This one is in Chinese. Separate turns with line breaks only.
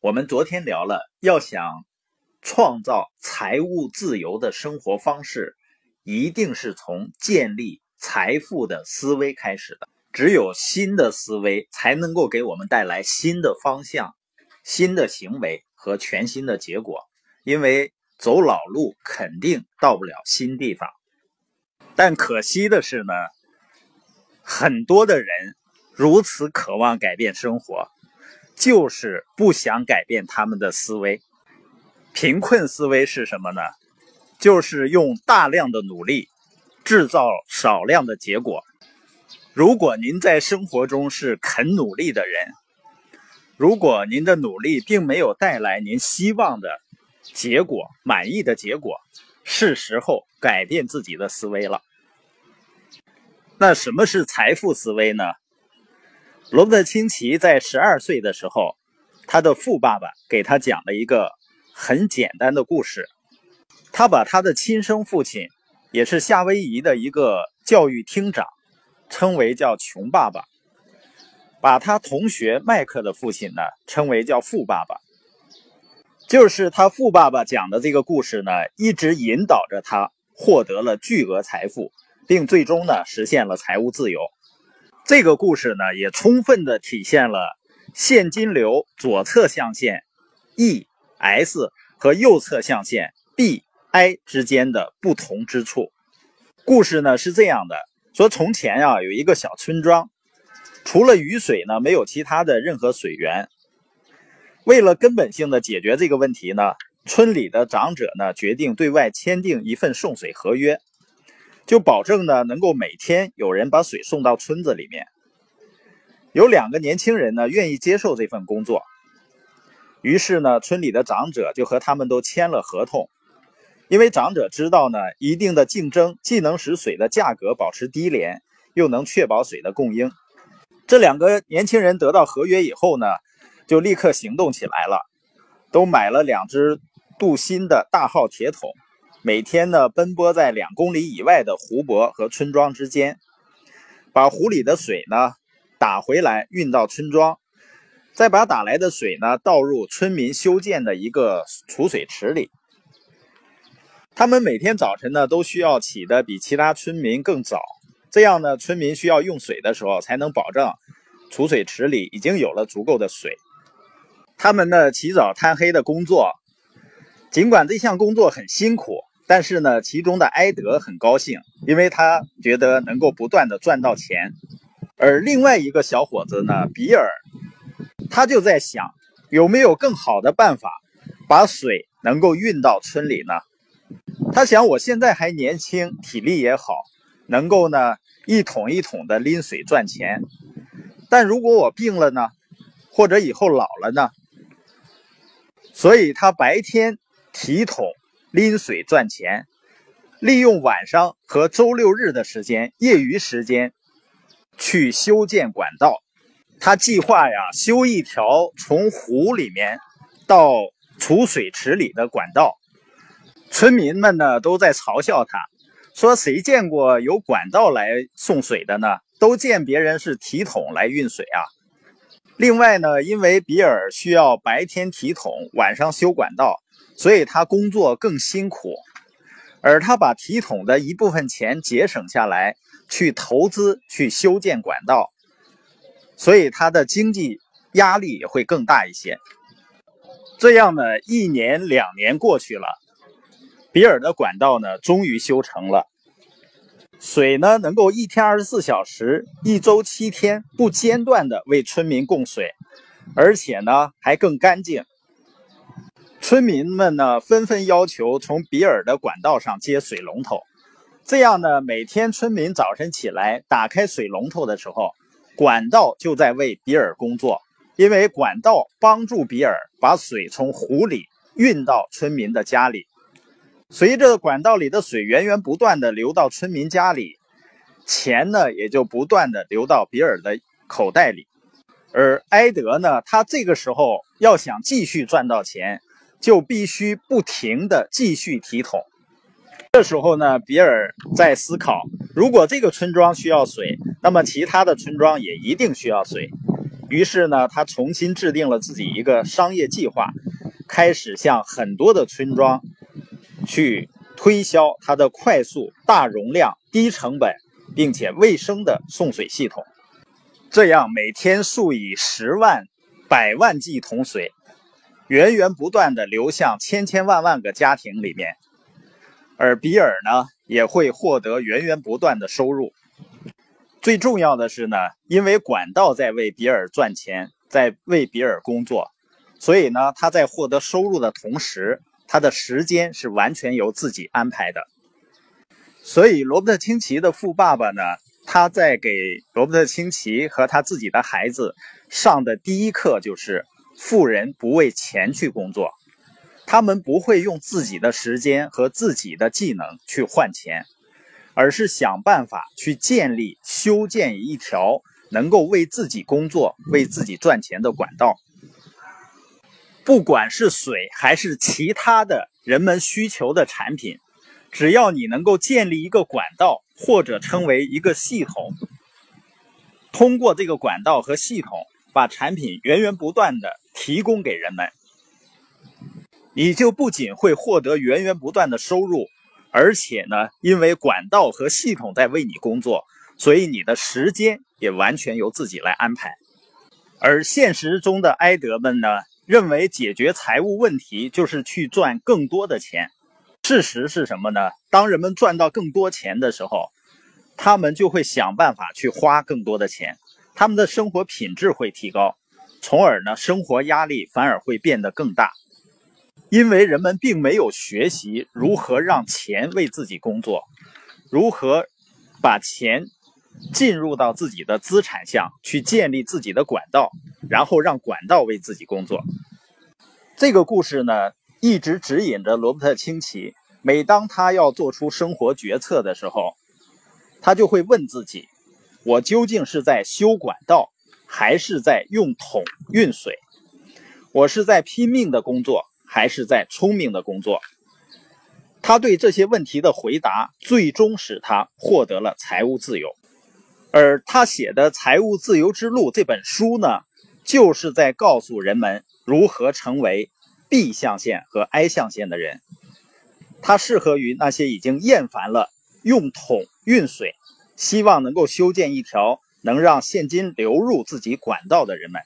我们昨天聊了，要想创造财务自由的生活方式，一定是从建立财富的思维开始的。只有新的思维，才能够给我们带来新的方向、新的行为和全新的结果。因为走老路肯定到不了新地方。但可惜的是呢，很多的人如此渴望改变生活。就是不想改变他们的思维，贫困思维是什么呢？就是用大量的努力制造少量的结果。如果您在生活中是肯努力的人，如果您的努力并没有带来您希望的结果、满意的结果，是时候改变自己的思维了。那什么是财富思维呢？罗伯特清崎在十二岁的时候，他的富爸爸给他讲了一个很简单的故事。他把他的亲生父亲，也是夏威夷的一个教育厅长，称为叫“穷爸爸”；把他同学麦克的父亲呢，称为叫“富爸爸”。就是他富爸爸讲的这个故事呢，一直引导着他获得了巨额财富，并最终呢实现了财务自由。这个故事呢，也充分的体现了现金流左侧象限 E S 和右侧象限 B I 之间的不同之处。故事呢是这样的：说从前啊，有一个小村庄，除了雨水呢，没有其他的任何水源。为了根本性的解决这个问题呢，村里的长者呢决定对外签订一份送水合约。就保证呢，能够每天有人把水送到村子里面。有两个年轻人呢，愿意接受这份工作。于是呢，村里的长者就和他们都签了合同。因为长者知道呢，一定的竞争既能使水的价格保持低廉，又能确保水的供应。这两个年轻人得到合约以后呢，就立刻行动起来了，都买了两只镀锌的大号铁桶。每天呢，奔波在两公里以外的湖泊和村庄之间，把湖里的水呢打回来，运到村庄，再把打来的水呢倒入村民修建的一个储水池里。他们每天早晨呢都需要起得比其他村民更早，这样呢，村民需要用水的时候才能保证储水池里已经有了足够的水。他们呢起早贪黑的工作，尽管这项工作很辛苦。但是呢，其中的埃德很高兴，因为他觉得能够不断的赚到钱。而另外一个小伙子呢，比尔，他就在想，有没有更好的办法，把水能够运到村里呢？他想，我现在还年轻，体力也好，能够呢一桶一桶的拎水赚钱。但如果我病了呢，或者以后老了呢？所以他白天提桶。拎水赚钱，利用晚上和周六日的时间，业余时间去修建管道。他计划呀，修一条从湖里面到储水池里的管道。村民们呢都在嘲笑他，说谁见过有管道来送水的呢？都见别人是提桶来运水啊。另外呢，因为比尔需要白天提桶，晚上修管道。所以他工作更辛苦，而他把提桶的一部分钱节省下来，去投资去修建管道，所以他的经济压力也会更大一些。这样呢，一年两年过去了，比尔的管道呢终于修成了，水呢能够一天二十四小时、一周七天不间断的为村民供水，而且呢还更干净。村民们呢，纷纷要求从比尔的管道上接水龙头，这样呢，每天村民早晨起来打开水龙头的时候，管道就在为比尔工作，因为管道帮助比尔把水从湖里运到村民的家里。随着管道里的水源源不断的流到村民家里，钱呢也就不断的流到比尔的口袋里。而埃德呢，他这个时候要想继续赚到钱。就必须不停的继续提桶。这时候呢，比尔在思考：如果这个村庄需要水，那么其他的村庄也一定需要水。于是呢，他重新制定了自己一个商业计划，开始向很多的村庄去推销他的快速、大容量、低成本并且卫生的送水系统。这样，每天数以十万、百万计桶水源源不断地流向千千万万个家庭里面，而比尔呢，也会获得源源不断的收入。最重要的是呢，因为管道在为比尔赚钱，在为比尔工作，所以呢，他在获得收入的同时，他的时间是完全由自己安排的。所以，罗伯特清崎的富爸爸呢，他在给罗伯特清崎和他自己的孩子上的第一课就是：富人不为钱去工作，他们不会用自己的时间和自己的技能去换钱。而是想办法去建立、修建一条能够为自己工作、为自己赚钱的管道。不管是水还是其他的人们需求的产品，只要你能够建立一个管道，或者称为一个系统，通过这个管道和系统把产品源源不断的提供给人们，你就不仅会获得源源不断的收入。而且呢，因为管道和系统在为你工作，所以你的时间也完全由自己来安排。而现实中的埃德们呢，认为解决财务问题就是去赚更多的钱。事实是什么呢？当人们赚到更多钱的时候，他们就会想办法去花更多的钱，他们的生活品质会提高，从而呢，生活压力反而会变得更大。因为人们并没有学习如何让钱为自己工作，如何把钱进入到自己的资产项去建立自己的管道，然后让管道为自己工作。这个故事呢，一直指引着罗伯特清崎。每当他要做出生活决策的时候，他就会问自己：我究竟是在修管道，还是在用桶运水？我是在拼命的工作。还是在聪明的工作。他对这些问题的回答，最终使他获得了财务自由。而他写的《财务自由之路》这本书呢，就是在告诉人们如何成为 B 象限和 I 象限的人。它适合于那些已经厌烦了用桶运水，希望能够修建一条能让现金流入自己管道的人们。